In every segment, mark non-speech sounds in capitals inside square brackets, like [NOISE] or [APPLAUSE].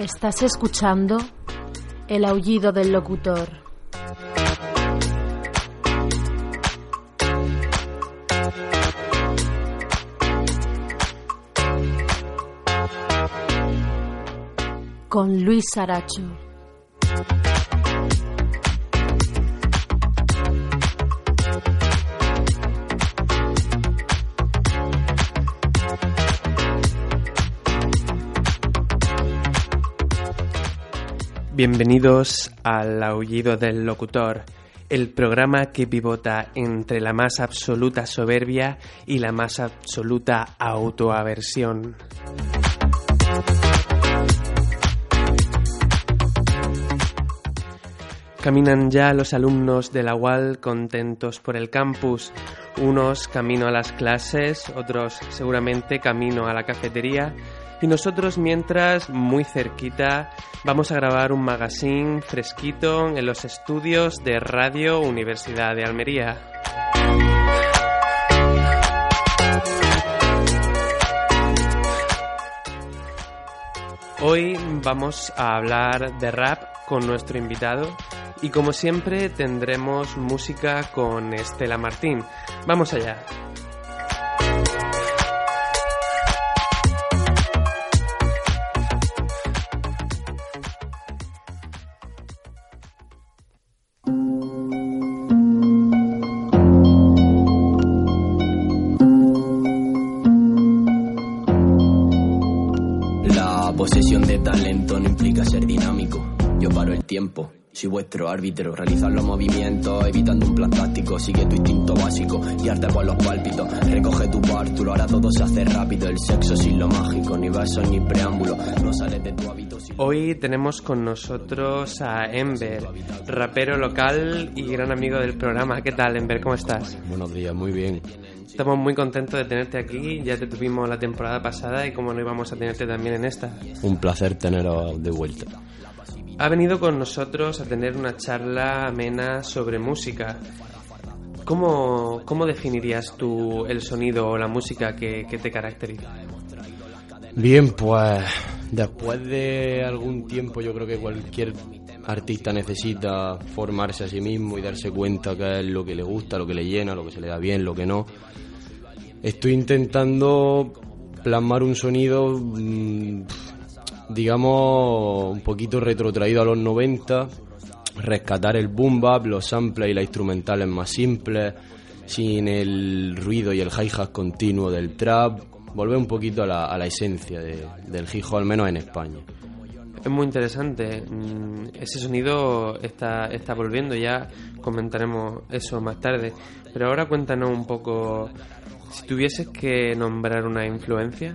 Estás escuchando el aullido del locutor. Con Luis Saracho. Bienvenidos al Aullido del Locutor, el programa que pivota entre la más absoluta soberbia y la más absoluta autoaversión. Caminan ya los alumnos de la UAL contentos por el campus, unos camino a las clases, otros seguramente camino a la cafetería y nosotros mientras, muy cerquita, vamos a grabar un magazine fresquito en los estudios de Radio Universidad de Almería. Hoy vamos a hablar de rap con nuestro invitado y como siempre tendremos música con Estela Martín. Vamos allá. Tiempo. Soy vuestro árbitro, realizar los movimientos, evitando un plan táctico, sigue tu instinto básico, guiarte por los pálpitos, recoge tu pártulo, ahora todo se hace rápido, el sexo sin lo mágico, ni besos ni preámbulo, no sales de tu hábito sin... Hoy tenemos con nosotros a Ember, rapero local y gran amigo del programa. ¿Qué tal, Ember? ¿Cómo estás? Buenos días, muy bien. Estamos muy contentos de tenerte aquí. Ya te tuvimos la temporada pasada y como no íbamos a tenerte también en esta. Un placer teneros de vuelta. Ha venido con nosotros a tener una charla amena sobre música. ¿Cómo, cómo definirías tú el sonido o la música que, que te caracteriza? Bien, pues después de algún tiempo yo creo que cualquier artista necesita formarse a sí mismo y darse cuenta qué es lo que le gusta, lo que le llena, lo que se le da bien, lo que no. Estoy intentando plasmar un sonido, mm, digamos, un poquito retrotraído a los 90, rescatar el boom bap, los samples y las instrumentales más simples, sin el ruido y el hi-hat continuo del trap, volver un poquito a la, a la esencia de- del hip hop, al menos en España. Es muy interesante. Mm, Ese sonido está, está volviendo, ya comentaremos eso más tarde. Pero ahora cuéntanos un poco, si tuvieses que nombrar una influencia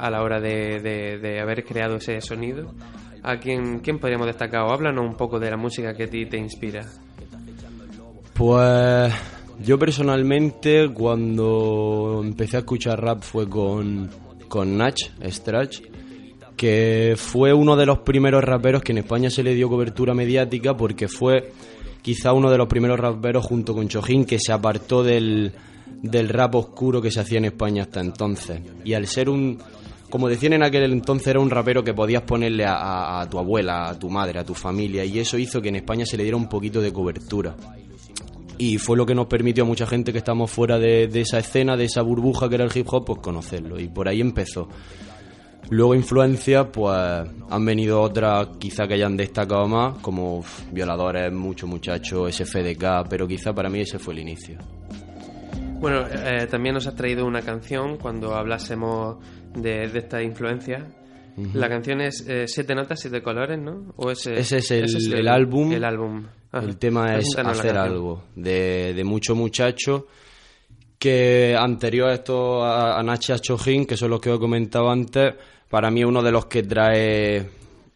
a la hora de, de- haber creado ese sonido, ¿a quién, quién podríamos destacar? O háblanos un poco de la música que a ti te inspira. Pues yo personalmente cuando empecé a escuchar rap fue con, con Nach, Strach, que fue uno de los primeros raperos que en España se le dio cobertura mediática porque fue quizá uno de los primeros raperos junto con Chojín que se apartó del, del rap oscuro que se hacía en España hasta entonces. Y al ser un, como decían en aquel entonces, era un rapero que podías ponerle a, tu abuela, a tu madre, a tu familia, y eso hizo que en España se le diera un poquito de cobertura y fue lo que nos permitió a mucha gente que estamos fuera de, esa escena, de esa burbuja que era el hip hop, pues conocerlo. Y por ahí empezó. Luego influencia, pues han venido otras quizá que hayan destacado más, como Violadores, Mucho Muchacho, SFDK, pero quizá para mí ese fue el inicio. Bueno, eh, también nos has traído una canción cuando hablásemos de, de esta influencia. La canción es eh, Siete Notas, Siete Colores, ¿no? ¿O ese, Ese es el- el álbum. El álbum. Ajá. El tema es hacer algo, de, de Mucho Muchacho, que anterior a esto a, a Nacha Chojín, que son los que os he comentado antes, para mí es uno de los que trae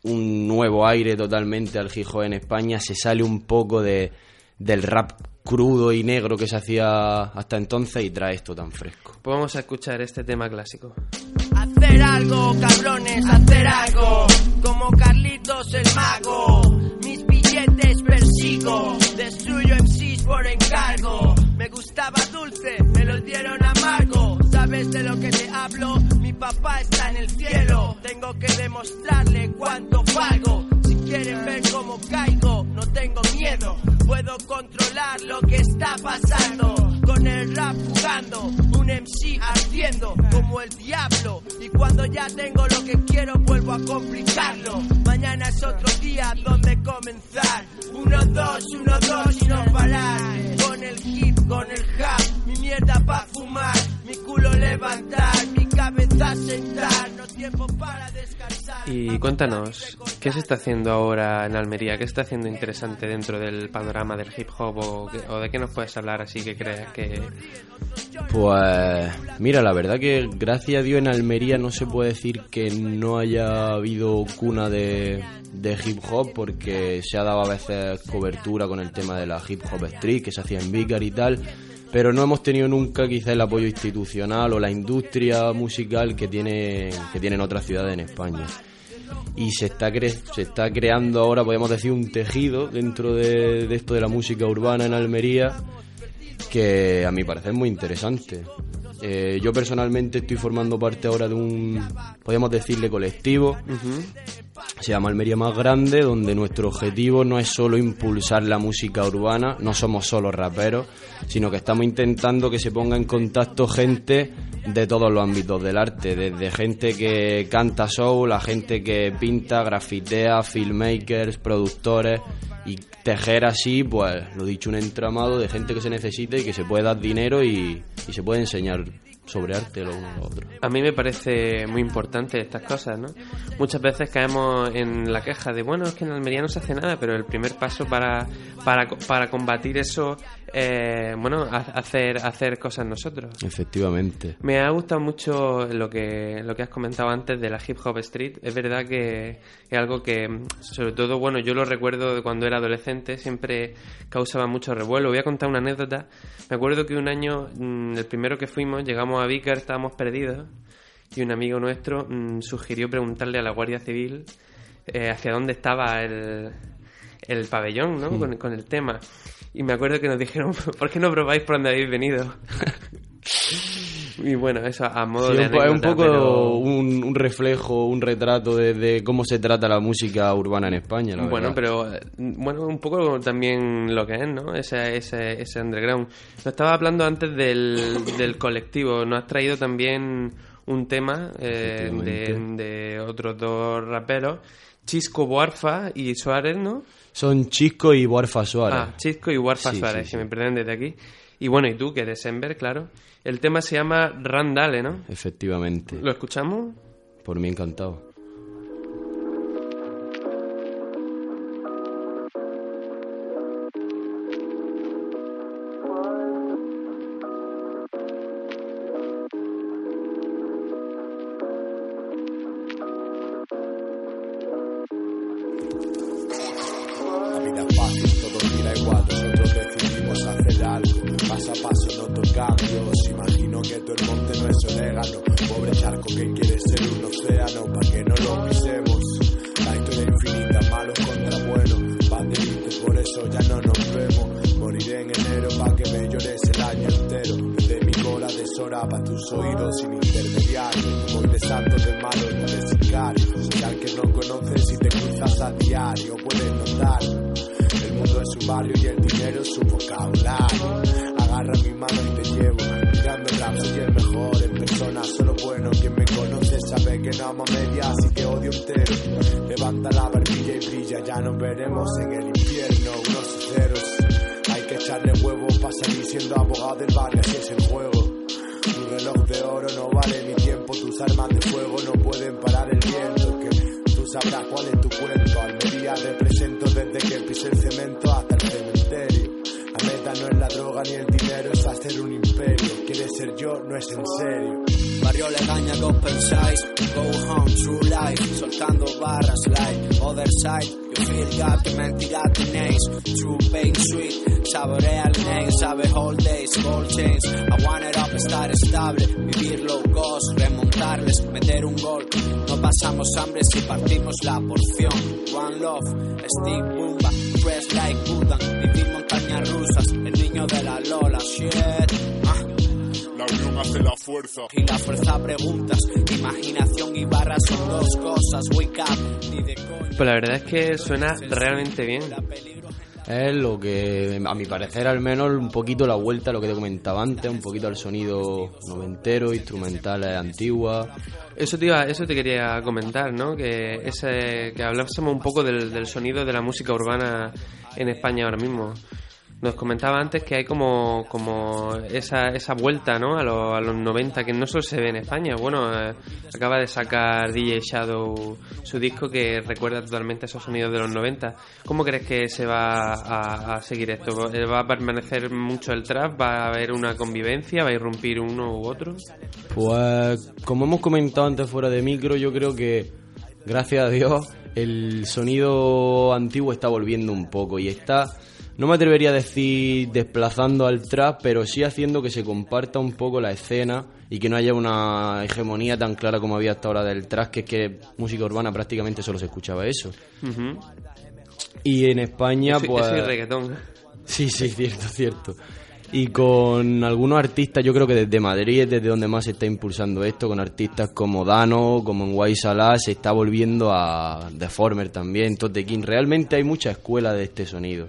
un nuevo aire totalmente al hop en España, se sale un poco de, del rap crudo y negro que se hacía hasta entonces y trae esto tan fresco. Pues vamos a escuchar este tema clásico. Hacer algo, cabrones, hacer algo. Como Carlitos el mago. Mis billetes persigo. Destruyo MCs por encargo. Me gustaba dulce, me los dieron amargo. ¿Sabes de lo que te hablo? Mi papá está en el cielo. Tengo que demostrarle cuánto valgo. Si quieren ver cómo caigo, no tengo miedo. Puedo controlar lo que está pasando. Con el rap jugando, un MC ya tengo lo que quiero, vuelvo a complicarlo. Mañana es otro día donde comenzar. Uno, dos, uno, dos y no parar. Con el hip, con el rap, mi mierda pa' fumar, mi culo levantar, cabeza sentar. No tiempo para descansar. Y cuéntanos, ¿qué se está haciendo ahora en Almería? ¿Qué está haciendo interesante dentro del panorama del hip hop? ¿O, o de qué nos puedes hablar así que creas que... Pues mira, la verdad que gracias a Dios en Almería no se puede decir que no haya habido cuna de, de hip hop porque se ha dado a veces cobertura con el tema de la hip hop street que se hacía en Vicar y tal, pero no hemos tenido nunca quizá el apoyo institucional o la industria musical que, tiene, que tienen otras ciudades en España. Y se está, cre- se está creando ahora, podríamos decir, un tejido dentro de, de esto de la música urbana en Almería que a mi parecer es muy interesante. Eh, yo personalmente estoy formando parte ahora de un, podríamos decirle, colectivo. Se llama Almería Más Grande, donde nuestro objetivo no es solo impulsar la música urbana, no somos solo raperos, sino que estamos intentando que se ponga en contacto gente de todos los ámbitos del arte, desde gente que canta soul, a gente que pinta, grafitea, filmmakers, productores y tejer así, pues lo dicho, un entramado de gente que se necesite y que se puede dar dinero y, y se puede enseñar sobre arte lo uno a otro. A mí me parece muy importante estas cosas, ¿no? Muchas veces caemos en la queja de, bueno, es que en Almería no se hace nada, pero el primer paso para, para, para combatir eso, eh, bueno, ha- hacer, hacer cosas nosotros. Efectivamente. Me ha gustado mucho lo que, lo que has comentado antes de la hip hop street. Es verdad que es algo que, sobre todo, bueno, yo lo recuerdo de cuando era adolescente, siempre causaba mucho revuelo. Voy a contar una anécdota. Me acuerdo que un año, mm, el primero que fuimos, llegamos a Vicar, estábamos perdidos, y un amigo nuestro mm, sugirió preguntarle a la Guardia Civil eh, hacia dónde estaba el, el pabellón, ¿no? Con, con el tema. Y me acuerdo que nos dijeron, [LAUGHS] ¿por qué no probáis por donde habéis venido? [LAUGHS] y bueno, eso a modo Sí, de es un poco pero- un, un reflejo, un retrato de, de cómo se trata la música urbana en España, la Bueno, verdad. pero bueno, un poco también lo que es, ¿no? Ese, ese, ese underground. Nos estaba hablando antes del, del colectivo. Nos has traído también un tema eh, de, de otros dos raperos, Chisco Buarfa y Suárez, ¿no? Son Chisco y Borfa Suárez. Ah, Chisco y Buarfa Sí, Suárez, sí, que me perdonen desde aquí. Y bueno, y tú, que eres Ember, claro. El tema se llama Randale, ¿no? Efectivamente. ¿Lo escuchamos? Por mí encantado. Barrio y el dinero es su vocabulario. Agarra mi mano y te llevo. Mirando rap soy el mejor en persona, solo bueno. Quien me conoce sabe que no amo media, así que odio entero. Levanta la barbilla y brilla, ya nos veremos en el infierno, unos ceros. Hay que echarle huevo para salir siendo abogado del barrio, así es el juego. Tu reloj de oro no vale mi tiempo, tus armas de fuego no pueden parar el viento. Que tú sabrás cuál es es en serio. Barrio Legaña con pensáis. Go home, true life. Soltando barras like Other side. You feel God que mentira tenéis. True pain sweet. Saborea el name Sabe all days Gold chains. I want it up Estar estable. Vivir low cost Remontarles Meter un gol. No pasamos hambre si partimos la porción. One love Stick Bumba. Fresh like Buddha. Vivir montañas rusas El niño de la Lola. Shit Ah La fuerza. Y la fuerza preguntas, imaginación y barras son dos cosas. Wake up, ni de coña. Pues la verdad es que suena realmente bien. Es lo que, a mi parecer al menos, un poquito la vuelta a lo que te comentaba antes, un poquito al sonido noventero, instrumentales antiguas. Eso te, iba, eso te quería comentar, ¿no? Que, ese, que hablásemos un poco del, del sonido de la música urbana en España ahora mismo. Nos comentaba antes que hay como, como esa, esa vuelta ¿no? a, lo- a los 90 que no solo se ve en España. Bueno, eh, acaba de sacar DJ Shadow su disco que recuerda totalmente esos sonidos de los 90. ¿Cómo crees que se va a, a seguir esto? ¿Va a permanecer mucho el trap? ¿Va a haber una convivencia? ¿Va a irrumpir uno u otro? Pues como hemos comentado antes fuera de micro, yo creo que gracias a Dios el sonido antiguo está volviendo un poco y está, no me atrevería a decir desplazando al trap, pero sí haciendo que se comparta un poco la escena y que no haya una hegemonía tan clara como había hasta ahora del trap, que es que música urbana prácticamente solo se escuchaba eso. Y en España, Eso- pues... eso y reggaetón. Sí, sí, cierto, cierto. Y con algunos artistas, yo creo que desde Madrid es desde donde más se está impulsando esto, con artistas como Dano, como en Guaysalá, se está volviendo a Deformer también, Tote King. Realmente hay mucha escuela de este sonido,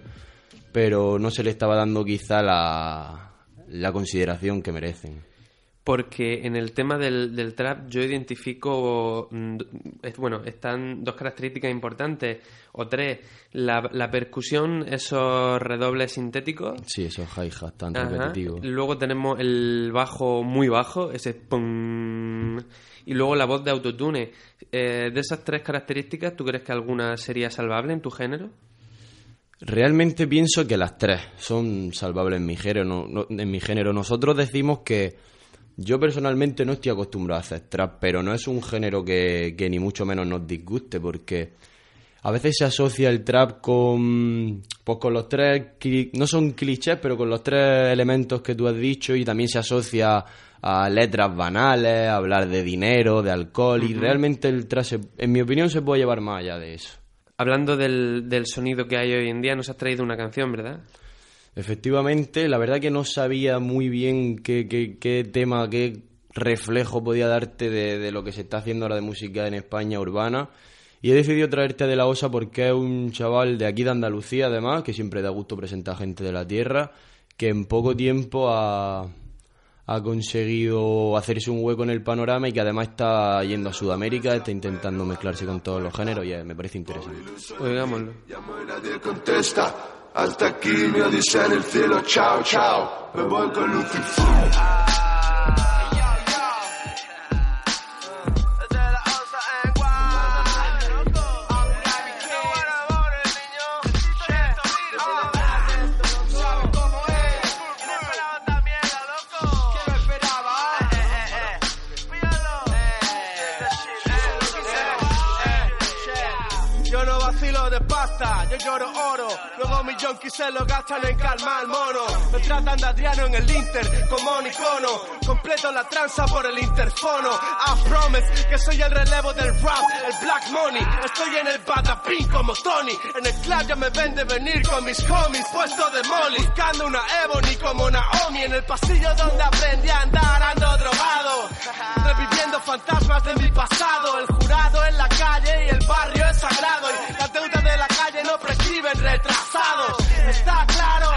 pero no se le estaba dando quizá la, la consideración que merecen. Porque en el tema del, del trap yo identifico, mm, bueno, están dos características importantes, o tres, la, la percusión, esos redobles sintéticos, Sí, esos hi-hats tan Ajá. repetitivos. luego tenemos el bajo muy bajo, ese pum, y luego la voz de autotune. Eh, de esas tres características, ¿tú crees que alguna sería salvable en tu género? Realmente pienso que las tres son salvables en mi género. no- no- en mi género. Nosotros decimos que yo personalmente no estoy acostumbrado a hacer trap, pero no es un género que, que ni mucho menos nos disguste, porque a veces se asocia el trap con, pues con los tres, no son clichés, pero con los tres elementos que tú has dicho y también se asocia a letras banales, a hablar de dinero, de alcohol y realmente el trap, se- en mi opinión, se puede llevar más allá de eso. Hablando del, del sonido que hay hoy en día, nos has traído una canción, ¿verdad? Efectivamente, la verdad que no sabía muy bien qué, qué- tema, qué reflejo podía darte de, de lo que se está haciendo ahora de música en España urbana. Y he decidido traerte a De La Osa porque es un chaval de aquí de Andalucía, además, que siempre da gusto presentar gente de la tierra, que en poco tiempo ha, ha conseguido hacerse un hueco en el panorama y que además está yendo a Sudamérica, está intentando mezclarse con todos los géneros y eh, me parece interesante. Oigámoslo. Llamo y nadie contesta. Hasta aquí mi odisea en el cielo. Chao, chao. Me voy con Lucifer. Yonkis se lo gastan en calmar al mono. Me tratan de Adriano en el Inter como un icono. Completo la tranza por el interfono. I promise que soy el relevo del rap, el black money. Estoy en el patapín como Tony. En el club ya me ven de venir con mis homies. Puesto de molly, buscando una Ebony como Naomi. En el pasillo donde aprendí a andar ando drogado. Reviviendo fantasmas de mi pasado. El jurado en la calle y el barrio es sagrado. Y las deudas de la prescriben retrasados. Está claro,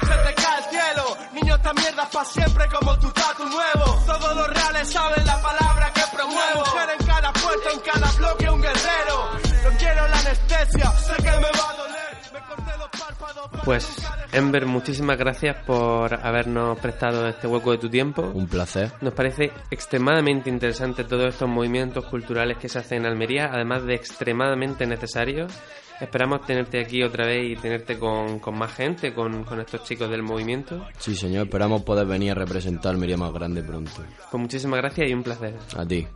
se te cae el cielo. Niño, esta mierda es pa' siempre como tu tatu nuevo. Todos los reales saben la palabra que promuevo. Mujer en cada puerto, en cada bloque un guerrero. No quiero la anestesia, sé que me va a doler. Me corté los párpados. Pues, Ember, muchísimas gracias por habernos prestado este hueco de tu tiempo. Un placer. Nos parece extremadamente interesante todos estos movimientos culturales que se hacen en Almería, además de extremadamente necesarios. Esperamos tenerte aquí otra vez y tenerte con, con más gente, con, con estos chicos del movimiento. Sí, señor, esperamos poder venir a representar Almería más grande pronto. Pues muchísimas gracias y un placer. A ti.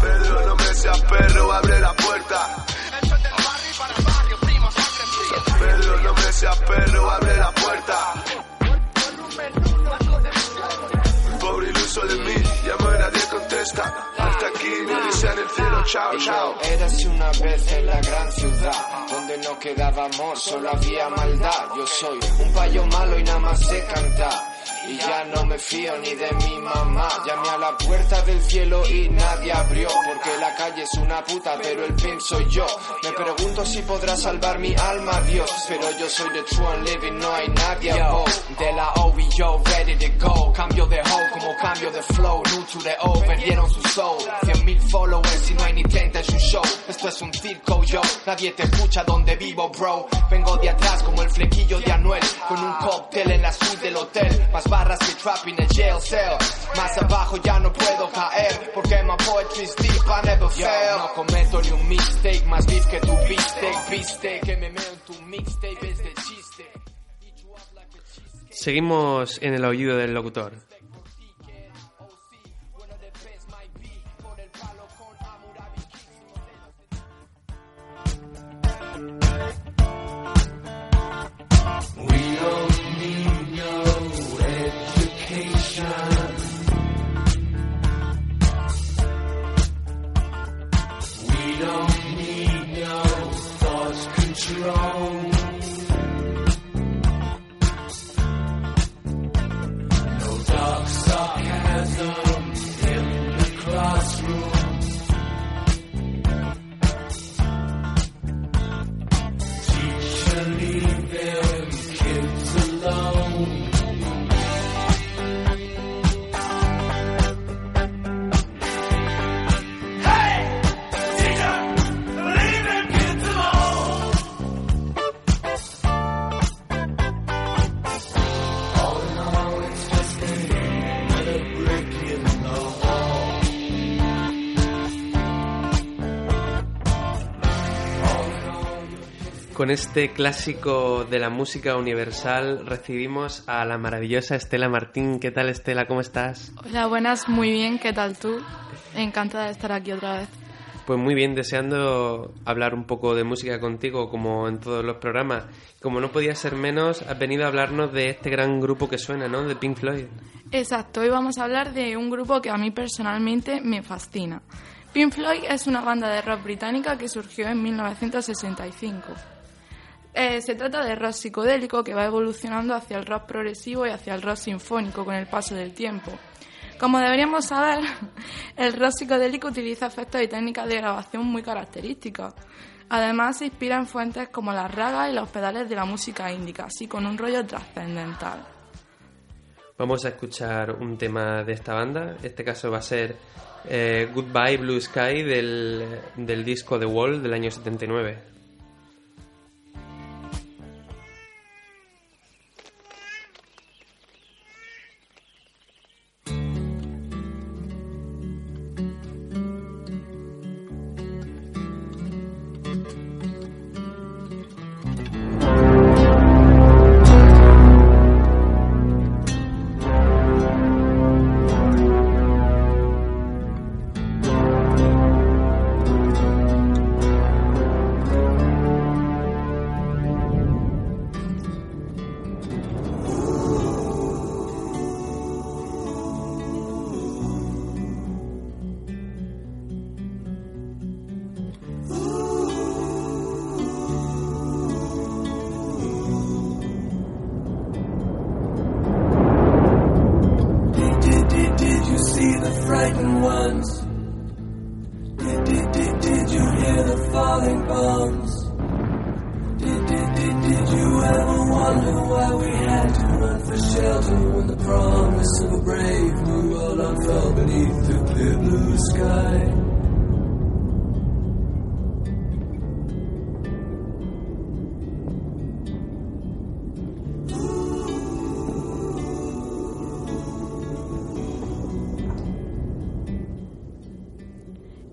Pedro, no me seas perro, abre la puerta. Pedro, no me seas perro, abre la puerta. Pobre iluso de mí, llamo y nadie contesta. Aquí en el cielo. Chao, chao. Érase una vez en la gran ciudad, donde no quedaba amor, solo había maldad. Yo soy un payo malo y nada más sé cantar. Y ya no me fío ni de mi mamá. Llamé a la puerta del cielo y nadie abrió, porque la calle es una puta, pero el pimp soy yo. Me pregunto si podrá salvar mi alma, Dios, pero yo soy the true and living, no hay nadie a De la OVO, ready to go, cambio de hoe como cambio de flow, new to the O, perdieron su soul. Cien mil followers y no hay ni 30 en su show. Esto es un circo, yo, nadie te escucha donde vivo, bro. Vengo de atrás como el flequillo de Anuel, con un cóctel en la suite del hotel, más barras que trap in el jail cell. Más abajo ya no puedo caer, porque my poetry's deep, I never fail. No cometo ni un mistake, más beef que tu beefsteak, viste que me meo en tu mixtape es de chiste. Seguimos en el aullido del locutor. wrong. Con este clásico de la música universal recibimos a la maravillosa Estela Martín. ¿Qué tal Estela? ¿Cómo estás? Hola, buenas, muy bien, ¿qué tal tú? Encantada de estar aquí otra vez. Pues muy bien, deseando hablar un poco de música contigo, como en todos los programas. Como no podía ser menos, has venido a hablarnos de este gran grupo que suena, ¿no? De Pink Floyd. Exacto, hoy vamos a hablar de un grupo que a mí personalmente me fascina. Pink Floyd es una banda de rock británica que surgió en 1965. Eh, se trata de rock psicodélico que va evolucionando hacia el rock progresivo y hacia el rock sinfónico con el paso del tiempo. Como deberíamos saber, [LAUGHS] el rock psicodélico utiliza efectos y técnicas de grabación muy características. Además, se inspira en fuentes como las ragas y los pedales de la música índica, así con un rollo trascendental. Vamos a escuchar un tema de esta banda. Este caso va a ser eh, Goodbye Blue Sky del, del disco The Wall del año 79.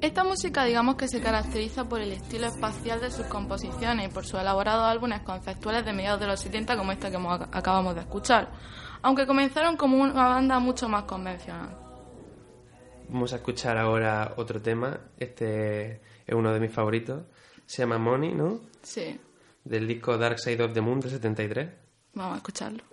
Esta música digamos que se caracteriza por el estilo espacial de sus composiciones y por sus elaborados álbumes conceptuales de mediados de los 70 como esta que acabamos de escuchar, aunque comenzaron como una banda mucho más convencional. Vamos a escuchar ahora otro tema. Este es uno de mis favoritos. Se llama Money, ¿no? Sí, Del disco Dark Side of the Moon de 73. vamos a escucharlo.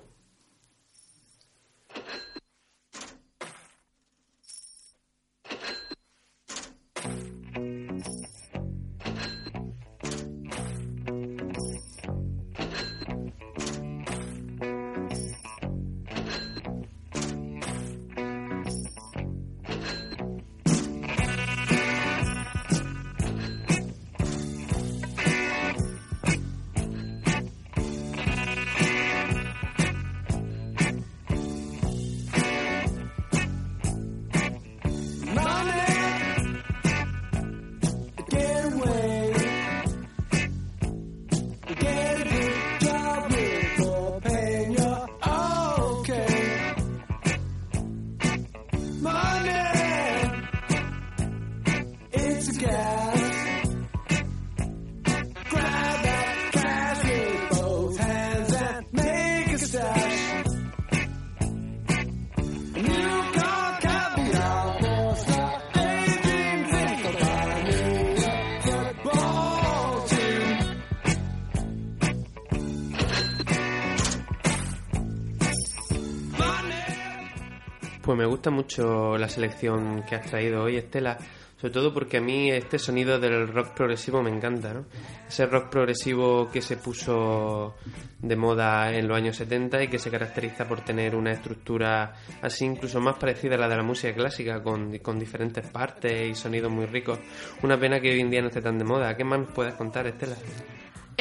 Pues me gusta mucho la selección que has traído hoy, Estela, sobre todo porque a mí este sonido del rock progresivo me encanta, ¿no? Ese rock progresivo que se puso de moda en los años 70 y que se caracteriza por tener una estructura así incluso más parecida a la de la música clásica, con, con diferentes partes y sonidos muy ricos. Una pena que hoy en día no esté tan de moda. ¿Qué más nos puedes contar, Estela?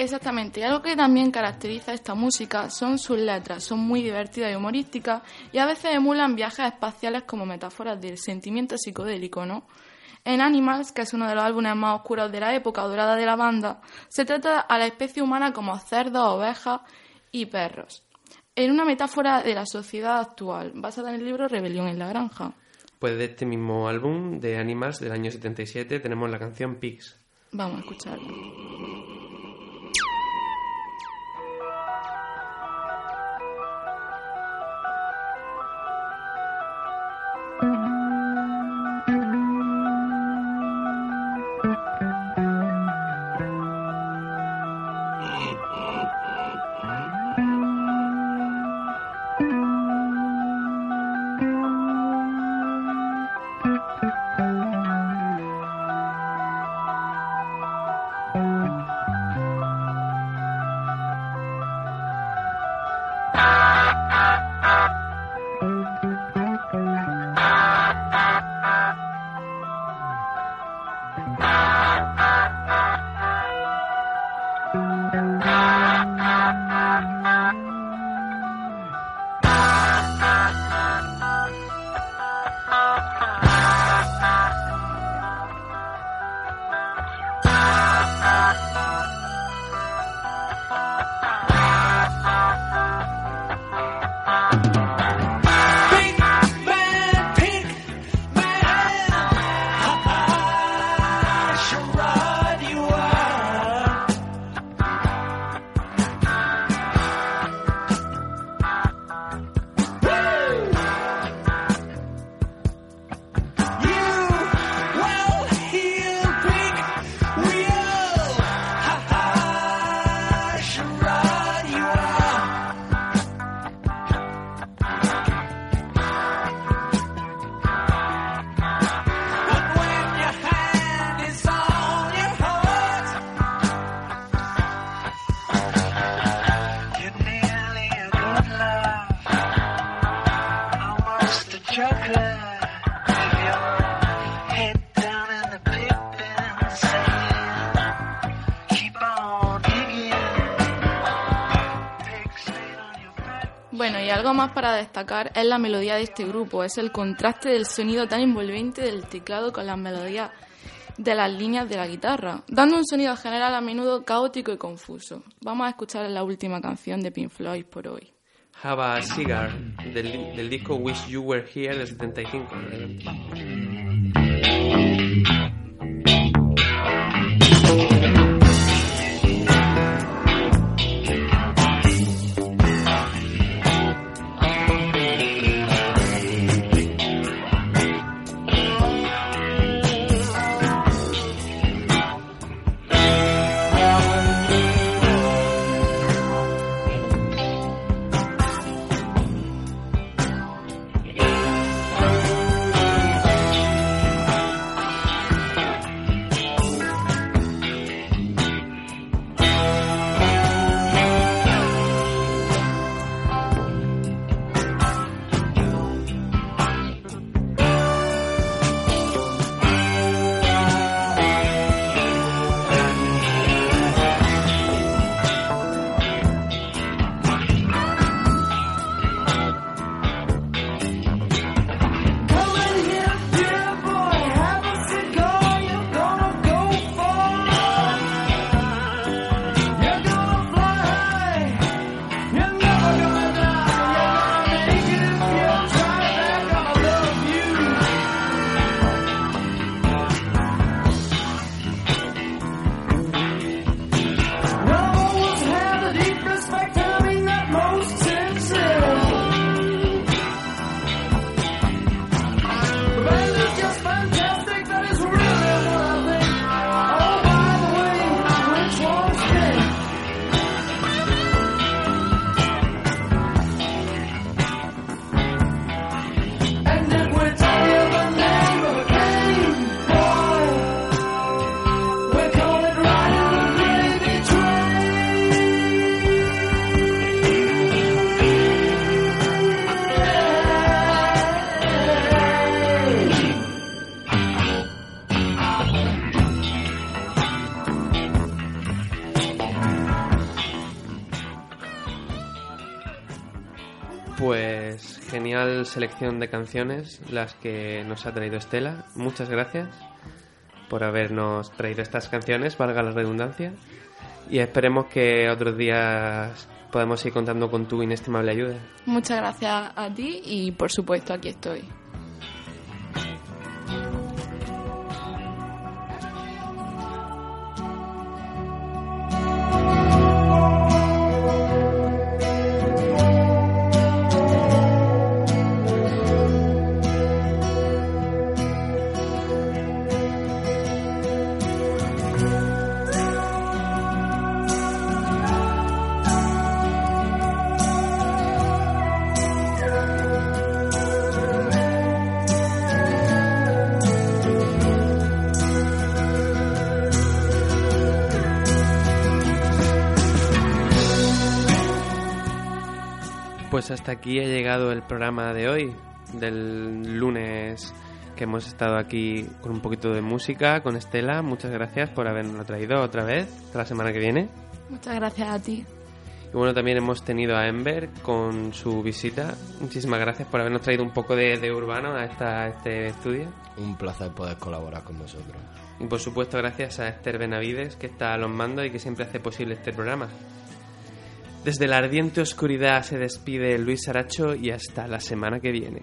Exactamente, y algo que también caracteriza esta música son sus letras, son muy divertidas y humorísticas y a veces emulan viajes espaciales como metáforas del sentimiento psicodélico, ¿no? En Animals, que es uno de los álbumes más oscuros de la época dorada de la banda, se trata a la especie humana como cerdos, ovejas y perros, en una metáfora de la sociedad actual, basada en el libro Rebelión en la Granja. Pues de este mismo álbum de Animals del año 77 tenemos la canción Pigs. Vamos a escucharlo. Más para destacar es la melodía de este grupo, es el contraste del sonido tan envolvente del teclado con las melodías de las líneas de la guitarra, dando un sonido general a menudo caótico y confuso. Vamos a escuchar la última canción de Pink Floyd por hoy. Have a Cigar del, del disco Wish You Were Here del 75. Thank selección de canciones las que nos ha traído Estela. Muchas gracias por habernos traído estas canciones, valga la redundancia. Y esperemos que otros días podamos ir contando con tu inestimable ayuda. Muchas gracias a ti y por supuesto aquí estoy. Pues hasta aquí ha llegado el programa de hoy, del lunes que hemos estado aquí con un poquito de música, con Estela. Muchas gracias por habernos traído otra vez, hasta la semana que viene. Muchas gracias a ti. Y bueno, también hemos tenido a Ember con su visita. Muchísimas gracias por habernos traído un poco de, de urbano a, esta, a este estudio. Un placer poder colaborar con vosotros. Y por supuesto gracias a Esther Benavides, que está a los mandos y que siempre hace posible este programa. Desde la ardiente oscuridad se despide Luis Aracho y hasta la semana que viene.